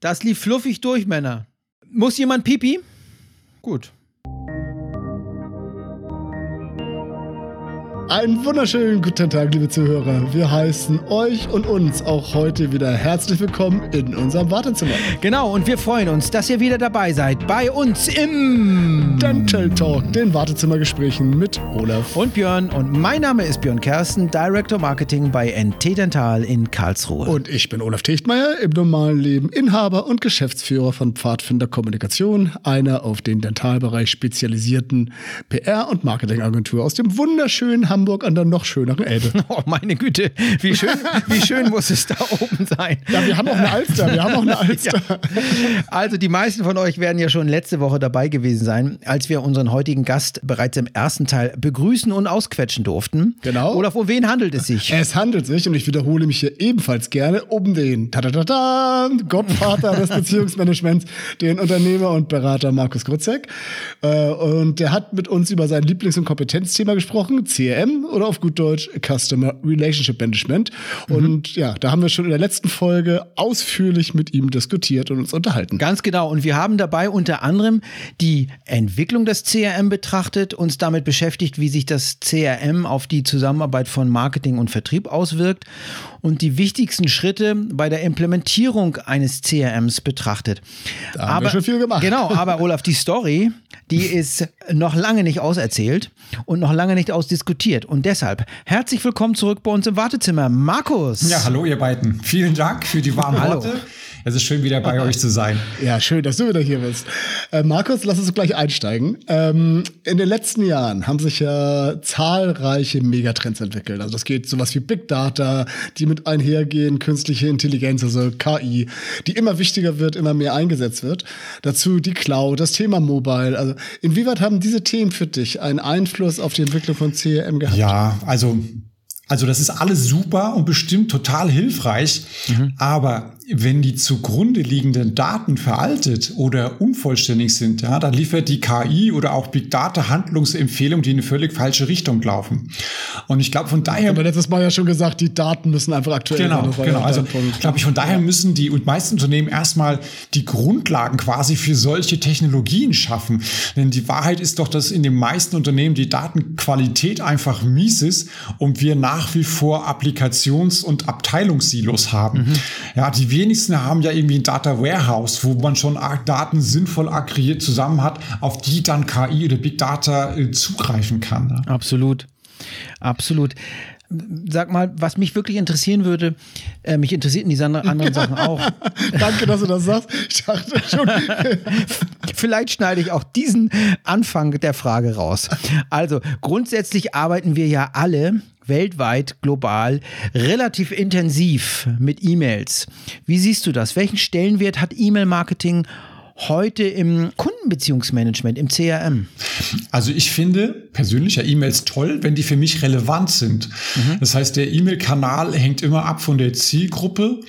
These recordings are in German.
Das lief fluffig durch, Männer. Muss jemand pipi? Gut. Einen wunderschönen guten Tag, liebe Zuhörer. Wir heißen euch und uns auch heute wieder herzlich willkommen in unserem Wartezimmer. Genau, und wir freuen uns, dass ihr wieder dabei seid bei uns im Dental Talk, den Wartezimmergesprächen mit Olaf und Björn. Und mein Name ist Björn Kersten, Director Marketing bei NT Dental in Karlsruhe. Und ich bin Olaf Techtmeier, im normalen Leben Inhaber und Geschäftsführer von Pfadfinder Kommunikation, einer auf den Dentalbereich spezialisierten PR- und Marketingagentur aus dem wunderschönen Hamburg Hamburg an der noch schöneren Elbe. Oh, meine Güte, wie schön, wie schön muss es da oben sein. Ja, wir haben auch eine Alster, wir haben auch eine Alster. Ja. Also die meisten von euch werden ja schon letzte Woche dabei gewesen sein, als wir unseren heutigen Gast bereits im ersten Teil begrüßen und ausquetschen durften. Genau. Olaf, um wen handelt es sich? Es handelt sich, und ich wiederhole mich hier ebenfalls gerne, um den ta Gottvater des Beziehungsmanagements, den Unternehmer und Berater Markus Grutzek. Äh, und der hat mit uns über sein Lieblings- und Kompetenzthema gesprochen, CRM CRM oder auf gut Deutsch Customer Relationship Management. Mhm. Und ja, da haben wir schon in der letzten Folge ausführlich mit ihm diskutiert und uns unterhalten. Ganz genau. Und wir haben dabei unter anderem die Entwicklung des CRM betrachtet, uns damit beschäftigt, wie sich das CRM auf die Zusammenarbeit von Marketing und Vertrieb auswirkt und die wichtigsten Schritte bei der Implementierung eines CRMs betrachtet. Da haben aber, wir schon viel gemacht. Genau, aber Olaf, die Story, die ist noch lange nicht auserzählt und noch lange nicht ausdiskutiert. Und deshalb herzlich willkommen zurück bei uns im Wartezimmer. Markus. Ja, hallo ihr beiden. Vielen Dank für die warmen Worte. Es ist schön, wieder bei euch zu sein. Ja, schön, dass du wieder hier bist. Äh, Markus, lass uns gleich einsteigen. Ähm, in den letzten Jahren haben sich ja zahlreiche Megatrends entwickelt. Also das geht sowas wie Big Data, die mit einhergehen, künstliche Intelligenz, also KI, die immer wichtiger wird, immer mehr eingesetzt wird. Dazu die Cloud, das Thema Mobile. Also inwieweit haben diese Themen für dich einen Einfluss auf die Entwicklung von CRM gehabt? Ja, also also das ist alles super und bestimmt total hilfreich, mhm. aber wenn die zugrunde liegenden Daten veraltet oder unvollständig sind, ja, dann liefert die KI oder auch Big Data Handlungsempfehlungen, die in eine völlig falsche Richtung laufen. Und ich glaube von daher. Aber letztes Mal ja schon gesagt, die Daten müssen einfach aktuell genau, sein. Genau, also glaube ich, von daher müssen die und meisten Unternehmen erstmal die Grundlagen quasi für solche Technologien schaffen. Denn die Wahrheit ist doch, dass in den meisten Unternehmen die Datenqualität einfach mies ist und wir nach wie vor Applikations- und Abteilungssilos haben. Mhm. Ja, die wenigsten haben ja irgendwie ein Data Warehouse, wo man schon Daten sinnvoll aggregiert zusammen hat, auf die dann KI oder Big Data äh, zugreifen kann. Ne? Absolut. Absolut sag mal, was mich wirklich interessieren würde, äh, mich interessierten diese anderen Sachen auch. Danke, dass du das sagst. Ich dachte schon. Vielleicht schneide ich auch diesen Anfang der Frage raus. Also, grundsätzlich arbeiten wir ja alle weltweit, global, relativ intensiv mit E-Mails. Wie siehst du das? Welchen Stellenwert hat E-Mail-Marketing heute im Kundenbeziehungsmanagement, im CRM? Also ich finde persönlich ja E-Mails toll, wenn die für mich relevant sind. Mhm. Das heißt, der E-Mail-Kanal hängt immer ab von der Zielgruppe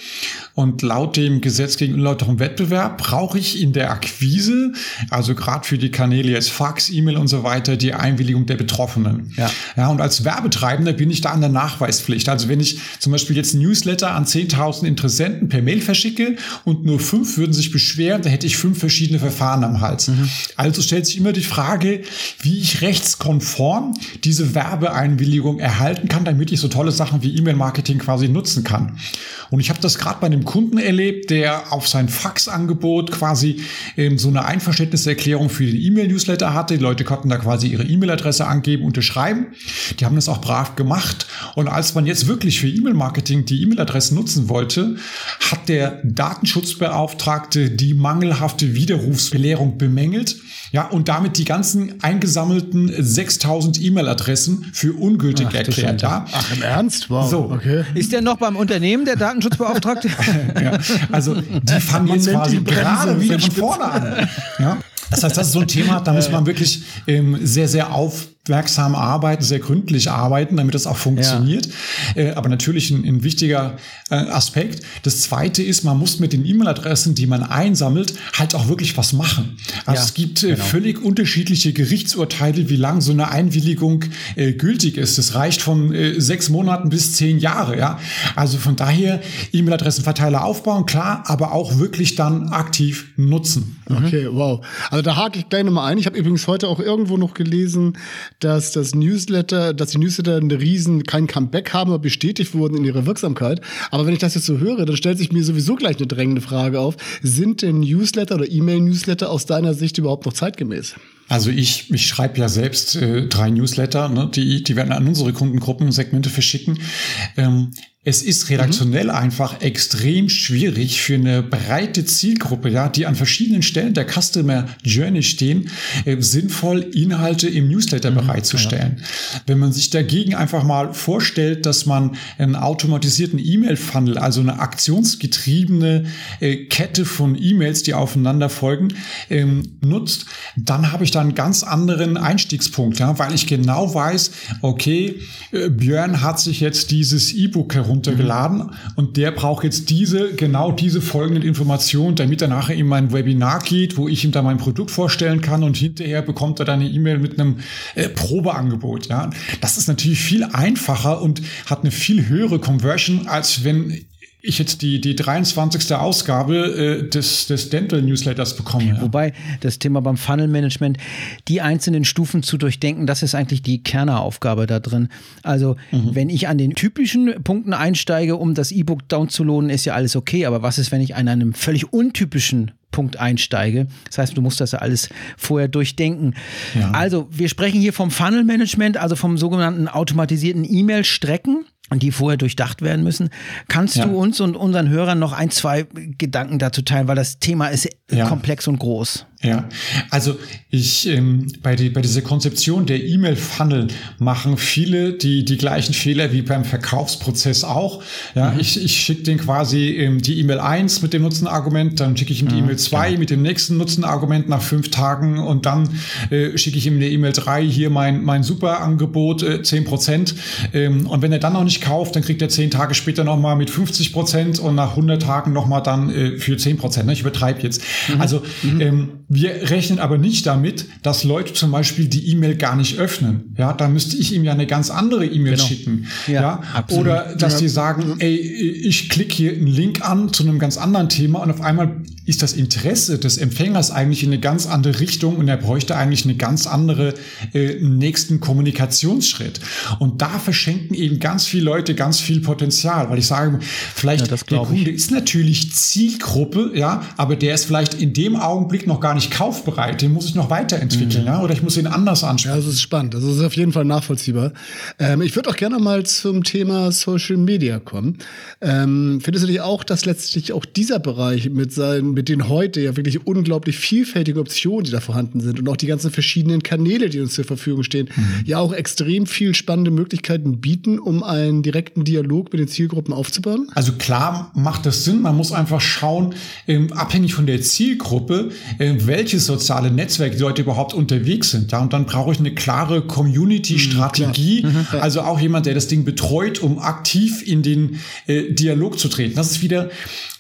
und laut dem Gesetz gegen unlauteren Wettbewerb brauche ich in der Akquise, also gerade für die Kanäle jetzt Fax, E-Mail und so weiter, die Einwilligung der Betroffenen. Ja. ja, und als Werbetreibender bin ich da an der Nachweispflicht. Also wenn ich zum Beispiel jetzt ein Newsletter an 10.000 Interessenten per Mail verschicke und nur fünf würden sich beschweren, da hätte ich fünf verschiedene Verfahren am Hals. Mhm. Also stellt sich immer die Frage, wie ich rechtskonform diese Werbeeinwilligung erhalten kann, damit ich so tolle Sachen wie E-Mail-Marketing quasi nutzen kann. Und ich habe das gerade bei einem Kunden erlebt, der auf sein Faxangebot quasi ähm, so eine Einverständniserklärung für den E-Mail-Newsletter hatte. Die Leute konnten da quasi ihre E-Mail-Adresse angeben, unterschreiben. Die haben das auch brav gemacht. Und als man jetzt wirklich für E-Mail-Marketing die E-Mail-Adresse nutzen wollte, hat der Datenschutzbeauftragte die mangelhafte Widerrufsbelehrung bemängelt. Ja, und damit die ganzen eingesammelten 6000 E-Mail-Adressen für ungültig Ach, erklärt. Ja. Ach, im Ernst? Wow. So. Okay. Ist der noch beim Unternehmen, der Datenschutzbeauftragte? ja, also, die fangen jetzt quasi gerade wieder von vorne an. Ja. Das heißt, das ist so ein Thema, da muss man wirklich ähm, sehr, sehr auf aufmerksam arbeiten, sehr gründlich arbeiten, damit das auch funktioniert. Ja. Äh, aber natürlich ein, ein wichtiger äh, Aspekt. Das zweite ist, man muss mit den E-Mail-Adressen, die man einsammelt, halt auch wirklich was machen. Also ja, es gibt äh, genau. völlig unterschiedliche Gerichtsurteile, wie lang so eine Einwilligung äh, gültig ist. Das reicht von äh, sechs Monaten bis zehn Jahre. Ja, also von daher E-Mail-Adressenverteiler aufbauen, klar, aber auch wirklich dann aktiv nutzen. Okay, wow. Also da hake ich gleich nochmal ein. Ich habe übrigens heute auch irgendwo noch gelesen, dass das Newsletter, dass die Newsletter eine riesen kein Comeback haben, aber bestätigt wurden in ihrer Wirksamkeit. Aber wenn ich das jetzt so höre, dann stellt sich mir sowieso gleich eine drängende Frage auf: Sind denn Newsletter oder E-Mail-Newsletter aus deiner Sicht überhaupt noch zeitgemäß? Also ich, ich schreibe ja selbst äh, drei Newsletter, ne, die, die werden an unsere Kundengruppen Segmente verschicken. Ähm, es ist redaktionell mhm. einfach extrem schwierig für eine breite Zielgruppe, ja, die an verschiedenen Stellen der Customer Journey stehen, äh, sinnvoll Inhalte im Newsletter mhm, bereitzustellen. Ja. Wenn man sich dagegen einfach mal vorstellt, dass man einen automatisierten E-Mail-Funnel, also eine aktionsgetriebene äh, Kette von E-Mails, die aufeinander folgen, ähm, nutzt, dann habe ich da einen ganz anderen Einstiegspunkt, ja, weil ich genau weiß, okay, äh, Björn hat sich jetzt dieses E-Book herum runtergeladen mhm. und der braucht jetzt diese, genau diese folgenden Informationen, damit er nachher in mein Webinar geht, wo ich ihm da mein Produkt vorstellen kann und hinterher bekommt er dann eine E-Mail mit einem äh, Probeangebot. Ja, das ist natürlich viel einfacher und hat eine viel höhere Conversion, als wenn ich jetzt die, die 23. Ausgabe äh, des, des Dental Newsletters bekomme. Ja. Wobei das Thema beim Funnel Management, die einzelnen Stufen zu durchdenken, das ist eigentlich die Kerneraufgabe da drin. Also, mhm. wenn ich an den typischen Punkten einsteige, um das E-Book downzuladen, ist ja alles okay. Aber was ist, wenn ich an einem völlig untypischen Punkt einsteige. Das heißt, du musst das ja alles vorher durchdenken. Ja. Also, wir sprechen hier vom Funnel Management, also vom sogenannten automatisierten E-Mail-Strecken die vorher durchdacht werden müssen. Kannst ja. du uns und unseren Hörern noch ein, zwei Gedanken dazu teilen, weil das Thema ist ja. komplex und groß. Ja, also ich ähm, bei, die, bei dieser Konzeption der E-Mail-Funnel machen viele die, die gleichen Fehler wie beim Verkaufsprozess auch. Ja, mhm. ich, ich schicke den quasi ähm, die E-Mail 1 mit dem Nutzenargument, dann schicke ich ihm mhm, die E-Mail 2 mit dem nächsten Nutzenargument nach fünf Tagen und dann äh, schicke ich ihm eine E-Mail 3, hier mein, mein super Angebot, äh, 10 Prozent. Ähm, und wenn er dann noch nicht kauft, dann kriegt er zehn Tage später nochmal mit 50 Prozent und nach 100 Tagen nochmal dann äh, für 10 Prozent. Ne? Ich übertreibe jetzt. Mhm. Also mhm. ähm, wir rechnen aber nicht damit, dass Leute zum Beispiel die E-Mail gar nicht öffnen. Ja, da müsste ich ihm ja eine ganz andere E-Mail genau. schicken. Ja, ja? Oder dass ja. die sagen, ey, ich klicke hier einen Link an zu einem ganz anderen Thema und auf einmal ist das Interesse des Empfängers eigentlich in eine ganz andere Richtung und er bräuchte eigentlich eine ganz andere äh, nächsten Kommunikationsschritt. Und da verschenken eben ganz viele Leute ganz viel Potenzial, weil ich sage, vielleicht ja, der Kunde ich. ist natürlich Zielgruppe, ja, aber der ist vielleicht in dem Augenblick noch gar nicht kaufbereit, den muss ich noch weiterentwickeln, mhm. ja, oder ich muss ihn anders ansprechen. Ja, das ist spannend. Das ist auf jeden Fall nachvollziehbar. Ähm, ich würde auch gerne mal zum Thema Social Media kommen. Ähm, findest du dich auch, dass letztlich auch dieser Bereich mit seinen, mit den heute ja wirklich unglaublich vielfältigen Optionen, die da vorhanden sind und auch die ganzen verschiedenen Kanäle, die uns zur Verfügung stehen, mhm. ja auch extrem viel spannende Möglichkeiten bieten, um einen direkten Dialog mit den Zielgruppen aufzubauen? Also klar macht das Sinn. Man muss einfach schauen, ähm, abhängig von der Zielgruppe, äh, welche soziale Netzwerke die Leute überhaupt unterwegs sind. Ja, und dann brauche ich eine klare Community-Strategie. Mhm, mhm, also auch jemand, der das Ding betreut, um aktiv in den äh, Dialog zu treten. Das ist wieder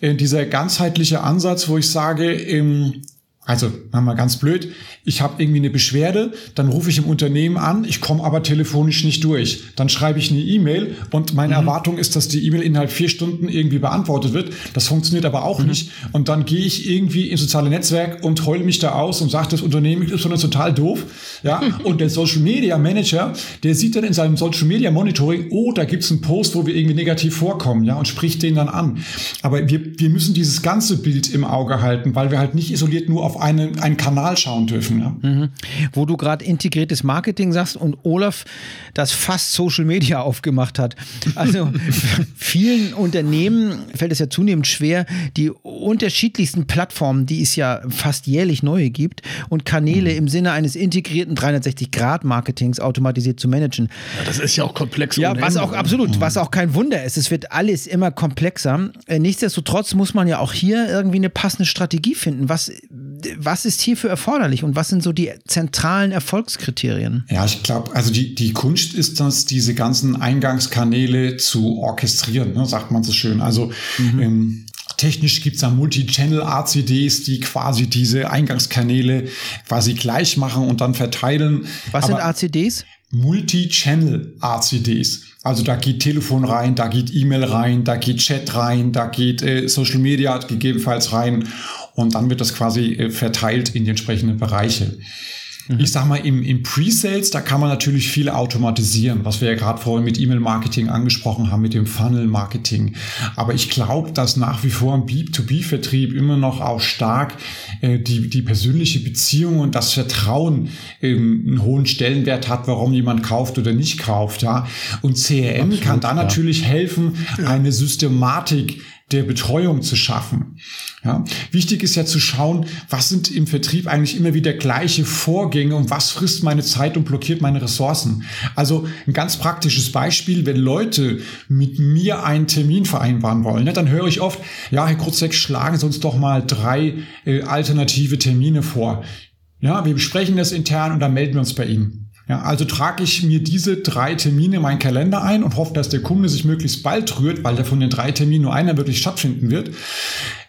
äh, dieser ganzheitliche Ansatz, wo ich sage, ähm, also, mal ganz blöd, ich habe irgendwie eine Beschwerde, dann rufe ich im Unternehmen an, ich komme aber telefonisch nicht durch. Dann schreibe ich eine E-Mail und meine mhm. Erwartung ist, dass die E-Mail innerhalb vier Stunden irgendwie beantwortet wird. Das funktioniert aber auch mhm. nicht. Und dann gehe ich irgendwie ins soziale Netzwerk und heule mich da aus und sage, das Unternehmen ist total doof. Ja, und der Social Media Manager, der sieht dann in seinem Social Media Monitoring, oh, da gibt's einen Post, wo wir irgendwie negativ vorkommen, ja, und spricht den dann an. Aber wir, wir müssen dieses ganze Bild im Auge halten, weil wir halt nicht isoliert nur auf eine, einen Kanal schauen dürfen. Ja? Mhm. Wo du gerade integriertes Marketing sagst und Olaf das fast Social Media aufgemacht hat. Also vielen Unternehmen fällt es ja zunehmend schwer, die unterschiedlichsten Plattformen, die es ja fast jährlich neue gibt, und Kanäle mhm. im Sinne eines integrierten 360-Grad-Marketings automatisiert zu managen. Ja, das ist ja auch komplex. Ja, was auch absolut, mhm. was auch kein Wunder ist. Es wird alles immer komplexer. Äh, nichtsdestotrotz muss man ja auch hier irgendwie eine passende Strategie finden. Was was ist hierfür erforderlich und was sind so die zentralen Erfolgskriterien? Ja, ich glaube, also die, die Kunst ist das, diese ganzen Eingangskanäle zu orchestrieren, ne, sagt man so schön. Also mhm. ähm, Technisch gibt's da Multi-Channel-RCDs, die quasi diese Eingangskanäle quasi gleich machen und dann verteilen. Was Aber sind RCDs? Multi-Channel-RCDs. Also da geht Telefon rein, da geht E-Mail rein, da geht Chat rein, da geht äh, Social Media gegebenenfalls rein und dann wird das quasi äh, verteilt in die entsprechenden Bereiche. Mhm. Ich sag mal, im, im Pre-Sales, da kann man natürlich viel automatisieren, was wir ja gerade vorhin mit E-Mail-Marketing angesprochen haben, mit dem Funnel-Marketing. Aber ich glaube, dass nach wie vor im B2B-Vertrieb immer noch auch stark äh, die, die persönliche Beziehung und das Vertrauen ähm, einen hohen Stellenwert hat, warum jemand kauft oder nicht kauft. Ja. Und CRM Absolut, kann da ja. natürlich helfen, eine Systematik der Betreuung zu schaffen. Ja, wichtig ist ja zu schauen, was sind im Vertrieb eigentlich immer wieder gleiche Vorgänge und was frisst meine Zeit und blockiert meine Ressourcen. Also ein ganz praktisches Beispiel, wenn Leute mit mir einen Termin vereinbaren wollen, ne, dann höre ich oft, ja, Herr Krutzek, schlagen Sie uns doch mal drei äh, alternative Termine vor. Ja, wir besprechen das intern und dann melden wir uns bei Ihnen. Ja, also trage ich mir diese drei Termine in meinen Kalender ein und hoffe, dass der Kunde sich möglichst bald rührt, weil der von den drei Terminen nur einer wirklich stattfinden wird.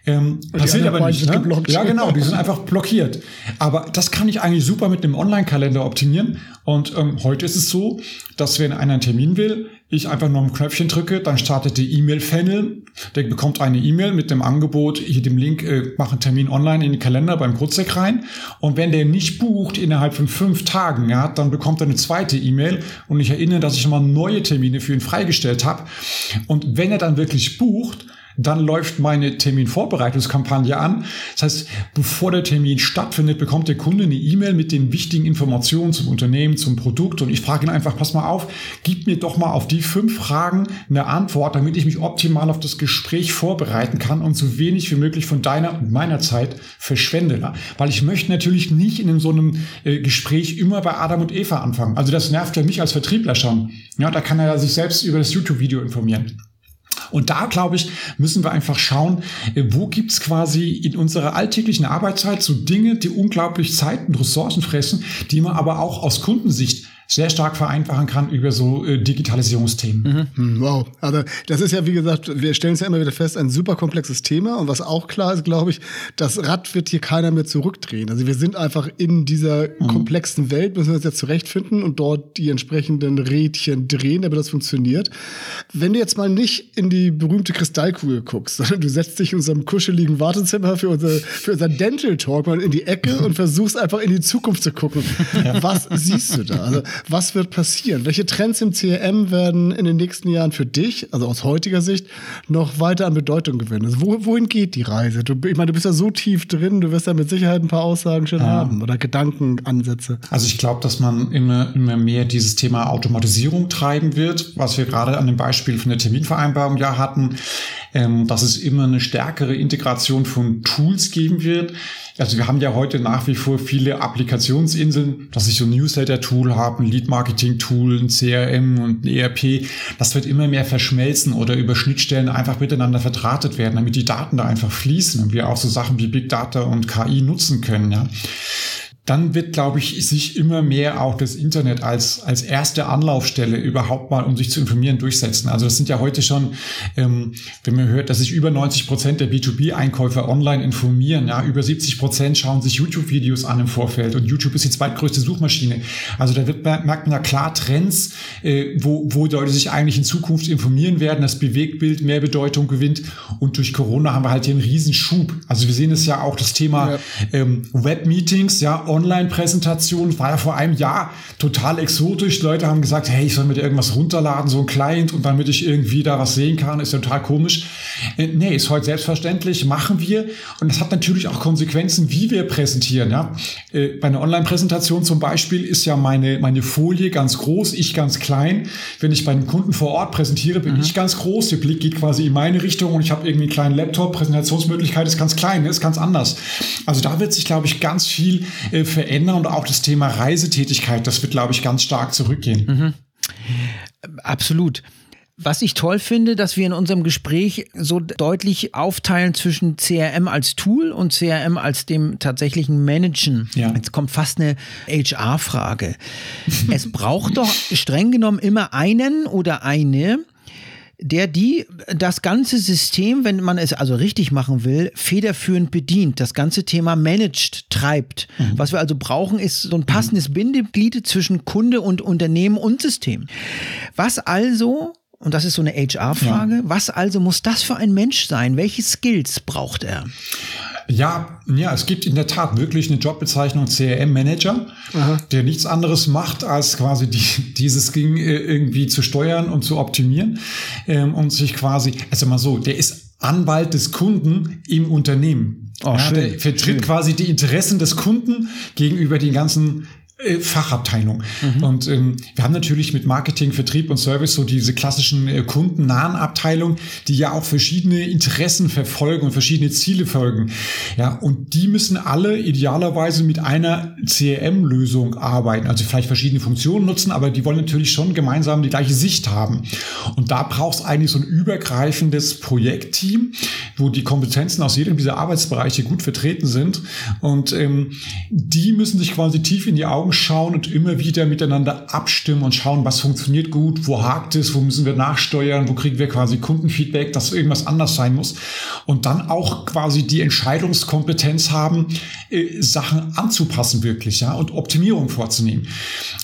Ähm, passiert aber nicht. Ne? Geblockt. Ja, genau, die sind einfach blockiert. Aber das kann ich eigentlich super mit einem Online-Kalender optimieren. Und ähm, heute ist es so, dass wenn einer einen Termin will, ich einfach nur ein Knöpfchen drücke, dann startet die E-Mail-Funnel. Der bekommt eine E-Mail mit dem Angebot, hier dem Link, äh, mach einen Termin online in den Kalender beim Kurzek rein. Und wenn der nicht bucht innerhalb von fünf Tagen, ja, dann bekommt er eine zweite E-Mail und ich erinnere, dass ich schon mal neue Termine für ihn freigestellt habe. Und wenn er dann wirklich bucht, dann läuft meine Terminvorbereitungskampagne an. Das heißt, bevor der Termin stattfindet, bekommt der Kunde eine E-Mail mit den wichtigen Informationen zum Unternehmen, zum Produkt. Und ich frage ihn einfach, pass mal auf, gib mir doch mal auf die fünf Fragen eine Antwort, damit ich mich optimal auf das Gespräch vorbereiten kann und so wenig wie möglich von deiner und meiner Zeit verschwende. Weil ich möchte natürlich nicht in so einem äh, Gespräch immer bei Adam und Eva anfangen. Also das nervt ja mich als Vertriebler schon. Ja, da kann er sich selbst über das YouTube-Video informieren. Und da, glaube ich, müssen wir einfach schauen, äh, wo gibt's quasi in unserer alltäglichen Arbeitszeit so Dinge, die unglaublich Zeit und Ressourcen fressen, die man aber auch aus Kundensicht sehr stark vereinfachen kann über so äh, Digitalisierungsthemen. Mhm. Hm, wow, also das ist ja, wie gesagt, wir stellen es ja immer wieder fest, ein super komplexes Thema. Und was auch klar ist, glaube ich, das Rad wird hier keiner mehr zurückdrehen. Also wir sind einfach in dieser mhm. komplexen Welt, müssen wir uns jetzt zurechtfinden und dort die entsprechenden Rädchen drehen, damit das funktioniert. Wenn du jetzt mal nicht in die berühmte Kristallkugel guckst, sondern du setzt dich in unserem kuscheligen Wartezimmer für, unser, für unser Dental Talk mal in die Ecke und versuchst einfach in die Zukunft zu gucken. Ja. Was siehst du da? Also was wird passieren? Welche Trends im CRM werden in den nächsten Jahren für dich, also aus heutiger Sicht, noch weiter an Bedeutung gewinnen? Also wo, wohin geht die Reise? Du, ich meine, du bist ja so tief drin, du wirst ja mit Sicherheit ein paar Aussagen schon ja. haben oder Gedankenansätze. Also ich glaube, dass man immer, immer mehr dieses Thema Automatisierung treiben wird, was wir gerade an dem Beispiel von der Terminvereinbarung ja hatten, ähm, dass es immer eine stärkere Integration von Tools geben wird. Also wir haben ja heute nach wie vor viele Applikationsinseln, dass ich so ein Newsletter-Tool habe, Lead-Marketing-Tool, ein CRM und ein ERP. Das wird immer mehr verschmelzen oder über Schnittstellen einfach miteinander verdrahtet werden, damit die Daten da einfach fließen und wir auch so Sachen wie Big Data und KI nutzen können. Ja dann wird, glaube ich, sich immer mehr auch das Internet als, als erste Anlaufstelle überhaupt mal, um sich zu informieren, durchsetzen. Also das sind ja heute schon, ähm, wenn man hört, dass sich über 90 Prozent der B2B-Einkäufer online informieren, ja, über 70 Prozent schauen sich YouTube-Videos an im Vorfeld und YouTube ist die zweitgrößte Suchmaschine. Also da wird, merkt man ja klar Trends, äh, wo, wo Leute sich eigentlich in Zukunft informieren werden, das Bewegtbild mehr Bedeutung gewinnt und durch Corona haben wir halt hier einen Riesenschub. Also wir sehen es ja auch das Thema ja. ähm, Web-Meetings, ja, Online-Präsentation war ja vor einem Jahr total exotisch. Leute haben gesagt, hey, ich soll mir irgendwas runterladen, so ein Client, und damit ich irgendwie da was sehen kann, ist ja total komisch. Äh, nee, ist heute selbstverständlich, machen wir. Und das hat natürlich auch Konsequenzen, wie wir präsentieren. Ja? Äh, bei einer Online-Präsentation zum Beispiel ist ja meine, meine Folie ganz groß, ich ganz klein. Wenn ich bei einem Kunden vor Ort präsentiere, bin mhm. ich ganz groß. Der Blick geht quasi in meine Richtung und ich habe irgendwie einen kleinen Laptop. Präsentationsmöglichkeit ist ganz klein, ist ganz anders. Also da wird sich, glaube ich, ganz viel äh, verändern und auch das Thema Reisetätigkeit, das wird, glaube ich, ganz stark zurückgehen. Mhm. Absolut. Was ich toll finde, dass wir in unserem Gespräch so deutlich aufteilen zwischen CRM als Tool und CRM als dem tatsächlichen Managen. Ja. Jetzt kommt fast eine HR-Frage. es braucht doch streng genommen immer einen oder eine, der die das ganze System, wenn man es also richtig machen will, federführend bedient, das ganze Thema managed, treibt. Was wir also brauchen, ist so ein passendes Bindeglied zwischen Kunde und Unternehmen und System. Was also, und das ist so eine HR-Frage, was also muss das für ein Mensch sein? Welche Skills braucht er? Ja, ja, es gibt in der Tat wirklich eine Jobbezeichnung CRM-Manager, der nichts anderes macht, als quasi die, dieses Ding äh, irgendwie zu steuern und zu optimieren ähm, und sich quasi, also mal so, der ist Anwalt des Kunden im Unternehmen. Oh, ja, schön, der vertritt schön. quasi die Interessen des Kunden gegenüber den ganzen äh, Fachabteilung. Und ähm, wir haben natürlich mit Marketing, Vertrieb und Service so diese klassischen äh, kundennahen Abteilungen, die ja auch verschiedene Interessen verfolgen und verschiedene Ziele folgen. Ja, und die müssen alle idealerweise mit einer CRM-Lösung arbeiten, also vielleicht verschiedene Funktionen nutzen, aber die wollen natürlich schon gemeinsam die gleiche Sicht haben. Und da braucht es eigentlich so ein übergreifendes Projektteam, wo die Kompetenzen aus jedem dieser Arbeitsbereiche gut vertreten sind. Und ähm, die müssen sich quasi tief in die Augen schauen und immer wieder miteinander abstimmen und schauen, was funktioniert gut, wo hakt es, wo müssen wir nachsteuern, wo kriegen wir quasi Kundenfeedback, dass irgendwas anders sein muss. Und dann auch quasi die Entscheidungskompetenz haben, äh, Sachen anzupassen wirklich, ja, und Optimierung vorzunehmen.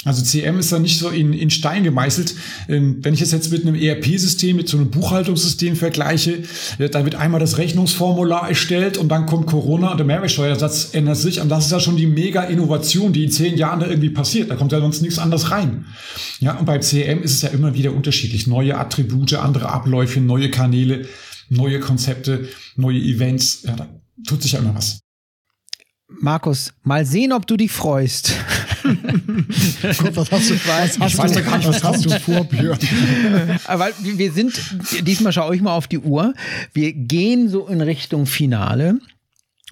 Also CM ist da nicht so in, in Stein gemeißelt. Ähm, wenn ich es jetzt mit einem ERP-System, mit so einem Buchhaltungssystem vergleiche, äh, da wird einmal das Rechnungsformular erstellt und dann kommt Corona und der Mehrwertsteuersatz ändert sich. Und das ist ja schon die Mega-Innovation, die in zehn Jahren da irgendwie passiert. Da kommt ja sonst nichts anderes rein. Ja, und bei CM ist es ja immer wieder unterschiedlich. Neue Attribute, andere Abläufe, neue Kanäle, neue Konzepte, neue Events. Ja, da tut sich ja immer was. Markus, mal sehen, ob du dich freust. Gott, was hast du, was hast weiß du, ja gar nicht, was hast du vor, Björn? Aber wir sind, diesmal schaue ich mal auf die Uhr. Wir gehen so in Richtung Finale.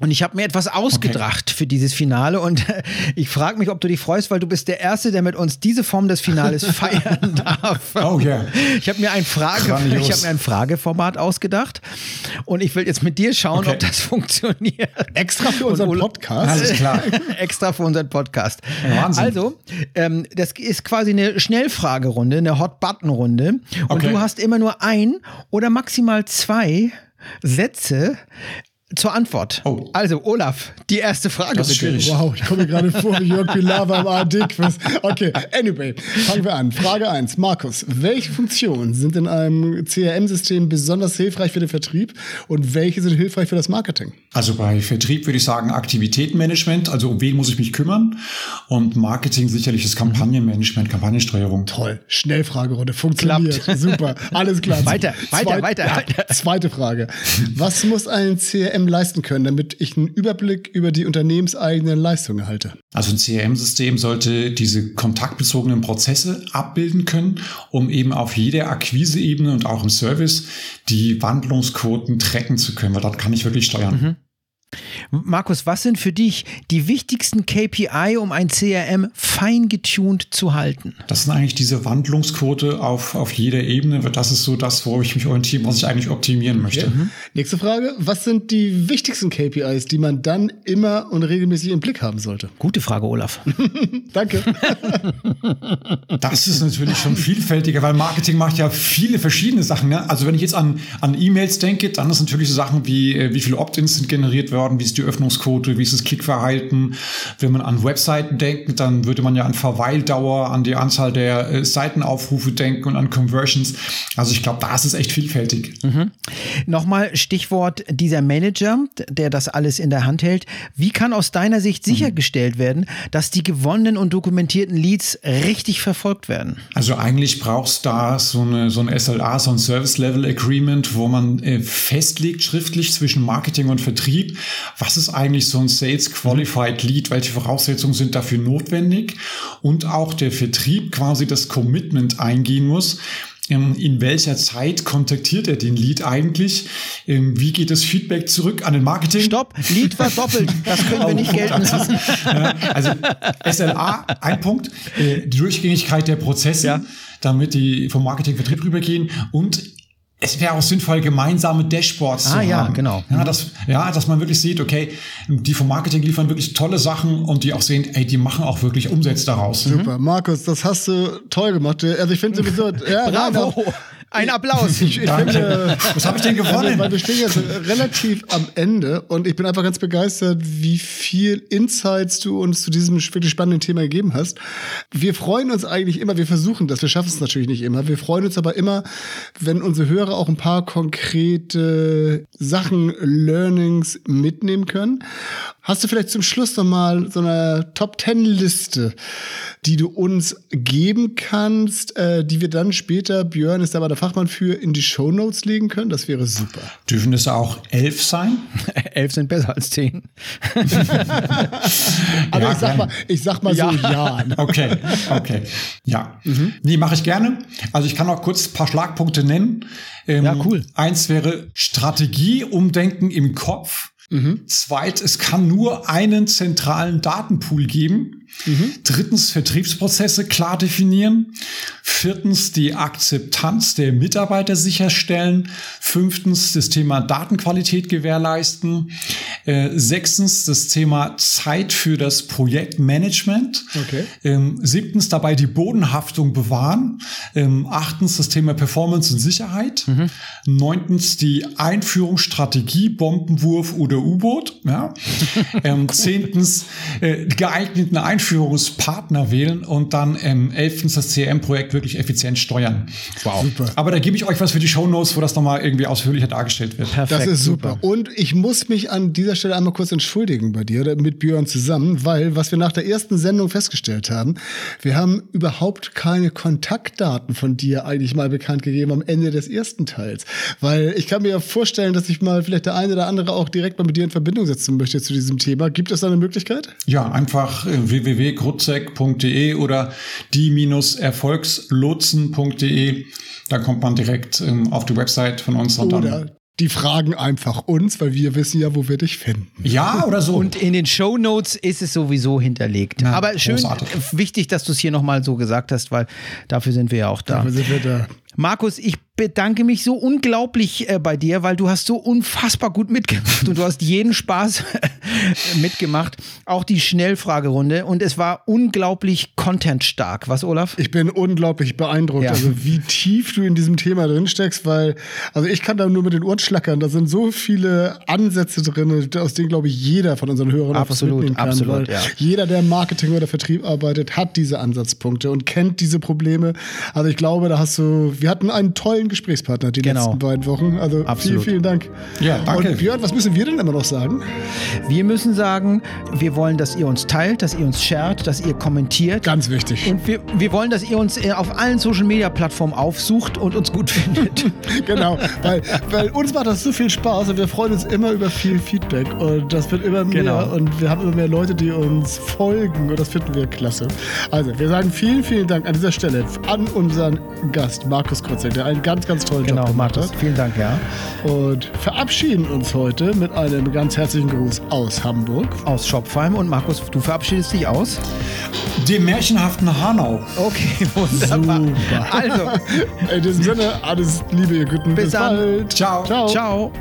Und ich habe mir etwas ausgedacht für dieses Finale und ich frage mich, ob du dich freust, weil du bist der Erste, der mit uns diese Form des Finales feiern darf. Oh ja. Ich habe mir ein Frage, Grandios. ich habe mir ein Frageformat ausgedacht und ich will jetzt mit dir schauen, Okay. ob das funktioniert. Extra für unseren Und Podcast. Alles klar. Extra für unseren Podcast. Wahnsinn. Also, ähm, das ist quasi eine Schnellfragerunde, eine Hot-Button-Runde. Und Okay. du hast immer nur ein oder maximal zwei Sätze zur Antwort. Oh. Also, Olaf, die erste Frage Das ist bitte. schwierig. Wow, ich komme mir gerade vor wie Jörg Pilawa im ARD-Quiz. Okay, anyway, fangen wir an. Frage 1. Markus, welche Funktionen sind in einem CRM-System besonders hilfreich für den Vertrieb und welche sind hilfreich für das Marketing? Also bei Vertrieb würde ich sagen Aktivitätenmanagement, also um wen muss ich mich kümmern und Marketing sicherlich das Kampagnenmanagement, Kampagnensteuerung. Toll, Schnellfragerunde, funktioniert. Super, alles klar. Weiter, weiter, weiter, ja, weiter. Zweite Frage. Was muss ein CRM leisten können, damit ich einen Überblick über die unternehmenseigenen Leistungen erhalte? Also ein CRM-System sollte diese kontaktbezogenen Prozesse abbilden können, um eben auf jeder Akquiseebene und auch im Service die Wandlungsquoten tracken zu können, weil dort kann ich wirklich steuern. Markus, was sind für dich die wichtigsten KPI, um ein CRM fein getuned zu halten? Das sind eigentlich diese Wandlungsquote auf, auf jeder Ebene. weil Das ist so das, worauf ich mich orientiere, was ich eigentlich optimieren möchte. Nächste Frage. Was sind die wichtigsten KPIs, die man dann immer und regelmäßig im Blick haben sollte? Gute Frage, Olaf. Danke. Das ist natürlich schon vielfältiger, weil Marketing macht ja viele verschiedene Sachen. Ne? Also wenn ich jetzt an, an E-Mails denke, dann ist natürlich so Sachen wie, äh, wie viele Opt-ins sind generiert worden, wie ist die Öffnungsquote, wie ist das Klickverhalten. Wenn man an Webseiten denkt, dann würde man ja an Verweildauer, an die Anzahl der äh, Seitenaufrufe denken und an Conversions. Also ich glaube, da ist es echt vielfältig. Nochmal Stichwort dieser Manager, der das alles in der Hand hält. Wie kann aus deiner Sicht sichergestellt werden, dass die gewonnenen und dokumentierten Leads richtig verfolgt werden? Also eigentlich brauchst da so eine so ein SLA, so ein Service Level Agreement, wo man äh, festlegt schriftlich zwischen Marketing und Vertrieb, was ist eigentlich so ein Sales Qualified Lead, welche Voraussetzungen sind dafür notwendig und auch der Vertrieb quasi das Commitment eingehen muss. ähm, In welcher Zeit kontaktiert er den Lead eigentlich? Ähm, Wie geht das Feedback zurück an den Marketing? Stopp, Lead war doppelt. Das können wir nicht gelten lassen. Ja, also SLA, ein Punkt, äh, die Durchgängigkeit der Prozesse. Ja. damit die vom Marketing-Vertrieb rübergehen und es wäre auch sinnvoll, gemeinsame Dashboards Ah, zu haben. ja, genau. Ja, dass, ja, dass man wirklich sieht, okay, die vom Marketing liefern wirklich tolle Sachen und die auch sehen, ey, die machen auch wirklich Umsätze daraus. Super. Markus, das hast du toll gemacht. Also ich finde sowieso. Ja, Bravo! Ein Applaus. Ich, ich Danke. finde, Was habe ich denn also, gewonnen? weil wir stehen jetzt relativ am Ende und ich bin einfach ganz begeistert, wie viel Insights du uns zu diesem wirklich spannenden Thema gegeben hast. Wir freuen uns eigentlich immer, wir versuchen das, wir schaffen es natürlich nicht immer. Wir freuen uns aber immer, wenn unsere Hörer auch ein paar konkrete Sachen, Learnings mitnehmen können. Hast du vielleicht zum Schluss noch mal so eine Top Ten Liste, die du uns geben kannst, äh, die wir dann später, Björn ist aber der Fachmann für, in die Show Notes legen können? Das wäre super. Dürfen es auch elf sein? Elf sind besser als zehn. Aber Ja, ich sag mal, ich sag mal so ja. Okay, okay. Ja. Nee, mache ich gerne. Also ich kann auch kurz ein paar Schlagpunkte nennen. Ähm, Ja, cool. Eins wäre Strategie, Umdenken im Kopf. Zweit, es kann nur einen zentralen Datenpool geben. Drittens, Vertriebsprozesse klar definieren. Viertens, die Akzeptanz der Mitarbeiter sicherstellen. Fünftens, das Thema Datenqualität gewährleisten. Äh, sechstens, das Thema Zeit für das Projektmanagement. Okay. Ähm, siebtens, dabei die Bodenhaftung bewahren. Ähm, achtens, das Thema Performance und Sicherheit. Neuntens, die Einführungsstrategie, Bombenwurf oder U-Boot. Ja. ähm, zehntens, äh, geeigneten Einführungspartner wählen und dann ähm, elftens das CRM-Projekt wirklich effizient steuern. Wow. Super. Aber da gebe ich euch was für die Shownotes, wo das nochmal irgendwie ausführlicher dargestellt wird. Perfekt. Das ist super. Und ich muss mich an dieser Stelle einmal kurz entschuldigen bei dir oder mit Björn zusammen, weil was wir nach der ersten Sendung festgestellt haben, wir haben überhaupt keine Kontaktdaten von dir eigentlich mal bekannt gegeben am Ende des ersten Teils. Weil ich kann mir ja vorstellen, dass sich mal vielleicht der eine oder andere auch direkt mal mit dir in Verbindung setzen möchte zu diesem Thema. Gibt es da eine Möglichkeit? Ja, einfach äh, www.grutzek.de oder die-erfolgslotsen.de. Da kommt man direkt ähm, auf die Website von uns und dann. Oder die fragen einfach uns, weil wir wissen ja, wo wir dich finden. Ja, oder so. Und in den Show Notes ist es sowieso hinterlegt. Na, Aber schön, großartig. wichtig, dass du es hier nochmal so gesagt hast, weil dafür sind wir ja auch da. Dafür sind wir da. Markus, ich bedanke mich so unglaublich äh, bei dir, weil du hast so unfassbar gut mitgemacht und du hast jeden Spaß mitgemacht. Auch die Schnellfragerunde und es war unglaublich contentstark. Was, Olaf? Ich bin unglaublich beeindruckt, Ja. also wie tief du in diesem Thema drin steckst, weil, also ich kann da nur mit den Ohren schlackern. Da sind so viele Ansätze drin, aus denen, glaube ich, jeder von unseren Hörern Absolut, kann. absolut, ja. Jeder, der im Marketing oder Vertrieb arbeitet, hat diese Ansatzpunkte und kennt diese Probleme. Also ich glaube, da hast du, wir hatten einen tollen Gesprächspartner die Genau. letzten beiden Wochen. Also Absolut. vielen, vielen Dank. Ja, danke. Und Björn, was müssen wir denn immer noch sagen? Wir müssen sagen, wir wollen, dass ihr uns teilt, dass ihr uns shared, dass ihr kommentiert. Ganz wichtig. Und wir, wir wollen, dass ihr uns äh, auf allen Social Media Plattformen aufsucht und uns gut findet. genau, weil, weil uns macht das so viel Spaß und wir freuen uns immer über viel Feedback und das wird immer mehr Genau. und wir haben immer mehr Leute, die uns folgen und das finden wir klasse. Also, wir sagen vielen, vielen Dank an dieser Stelle an unseren Gast Markus Kurzek, der einen ganz, ganz tollen Job genau, gemacht Markus. hat Vielen Dank, ja. und verabschieden uns heute mit einem ganz herzlichen Gruß aus Hamburg. Aus Schopfheim. Und Markus, du verabschiedest dich aus? Dem märchenhaften Hanau. Okay, wunderbar. Super. Also, In diesem Sinne, alles Liebe, ihr Guten. Bis dann. bald. Ciao. Ciao. ciao.